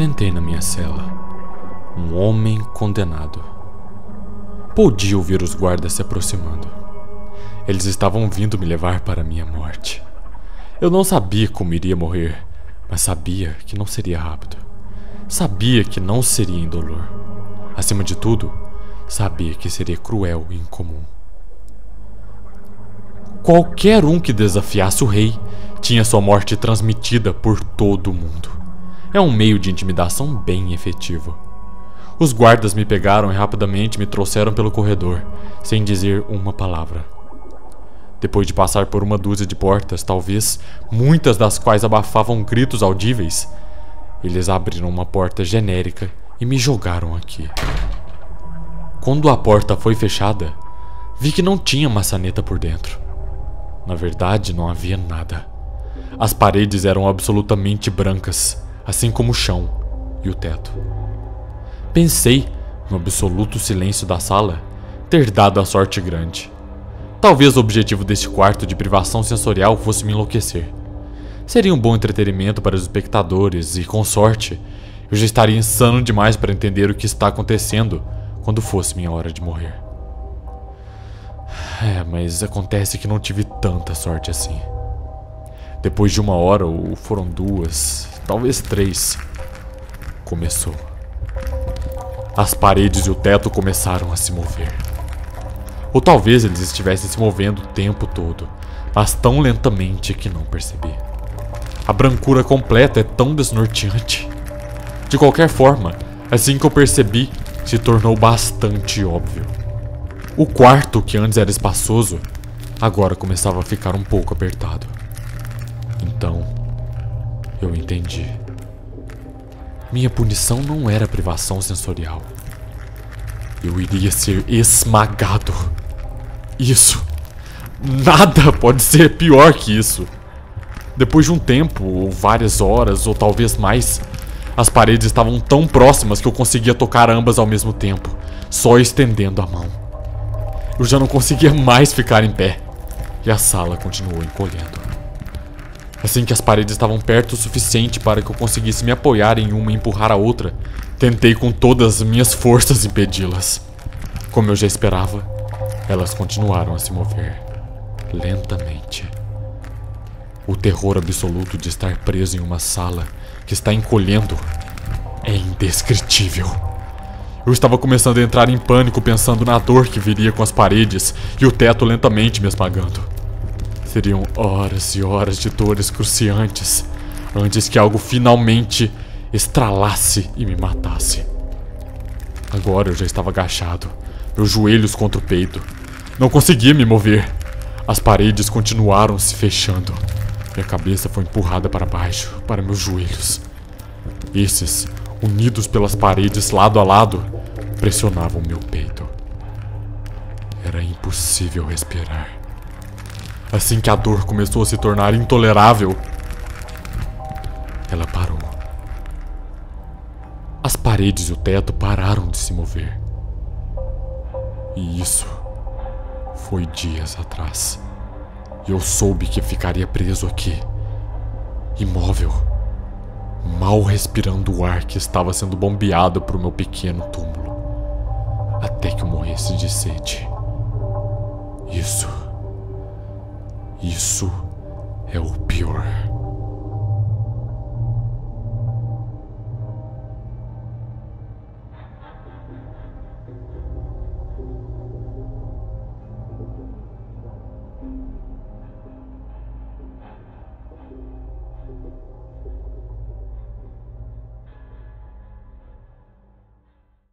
Sentei na minha cela. Um homem condenado. Podia ouvir os guardas se aproximando. Eles estavam vindo me levar para minha morte. Eu não sabia como iria morrer, mas sabia que não seria rápido. Sabia que não seria indolor. Acima de tudo, sabia que seria cruel e incomum. Qualquer um que desafiasse o rei tinha sua morte transmitida por todo o mundo. É um meio de intimidação bem efetivo. Os guardas me pegaram e rapidamente me trouxeram pelo corredor, sem dizer uma palavra. Depois de passar por uma dúzia de portas, talvez muitas das quais abafavam gritos audíveis, eles abriram uma porta genérica e me jogaram aqui. Quando a porta foi fechada, vi que não tinha maçaneta por dentro. Na verdade, não havia nada. As paredes eram absolutamente brancas, assim como o chão e o teto. Pensei, no absoluto silêncio da sala, ter dado a sorte grande. Talvez o objetivo deste quarto de privação sensorial fosse me enlouquecer. Seria um bom entretenimento para os espectadores e, com sorte, eu já estaria insano demais para entender o que está acontecendo quando fosse minha hora de morrer. É, mas acontece que não tive tanta sorte assim. Depois de uma hora, ou foram duas, talvez três, começou. As paredes e o teto começaram a se mover. Ou talvez eles estivessem se movendo o tempo todo, mas tão lentamente que não percebi. A brancura completa é tão desnorteante. De qualquer forma, assim que eu percebi, se tornou bastante óbvio. O quarto, que antes era espaçoso, agora começava a ficar um pouco apertado. Então, eu entendi. Minha punição não era privação sensorial. Eu iria ser esmagado. Isso. Nada pode ser pior que isso. Depois de um tempo, ou várias horas, ou talvez mais, as paredes estavam tão próximas que eu conseguia tocar ambas ao mesmo tempo, só estendendo a mão. Eu já não conseguia mais ficar em pé, e a sala continuou encolhendo. Assim que as paredes estavam perto o suficiente para que eu conseguisse me apoiar em uma e empurrar a outra, tentei com todas as minhas forças impedi-las. Como eu já esperava, elas continuaram a se mover, lentamente. O terror absoluto de estar preso em uma sala que está encolhendo é indescritível. Eu estava começando a entrar em pânico pensando na dor que viria com as paredes e o teto lentamente me esmagando. Seriam horas e horas de dores cruciantes antes que algo finalmente estralasse e me matasse. Agora eu já estava agachado, meus joelhos contra o peito. Não conseguia me mover. As paredes continuaram se fechando. Minha cabeça foi empurrada para baixo, para meus joelhos. Esses, unidos pelas paredes lado a lado, pressionavam meu peito. Era impossível respirar. Assim que a dor começou a se tornar intolerável, ela parou. As paredes e o teto pararam de se mover. E isso foi dias atrás. Eu soube que ficaria preso aqui, imóvel, mal respirando o ar que estava sendo bombeado para o meu pequeno túmulo, até que eu morresse de sede. Isso isso é o pior.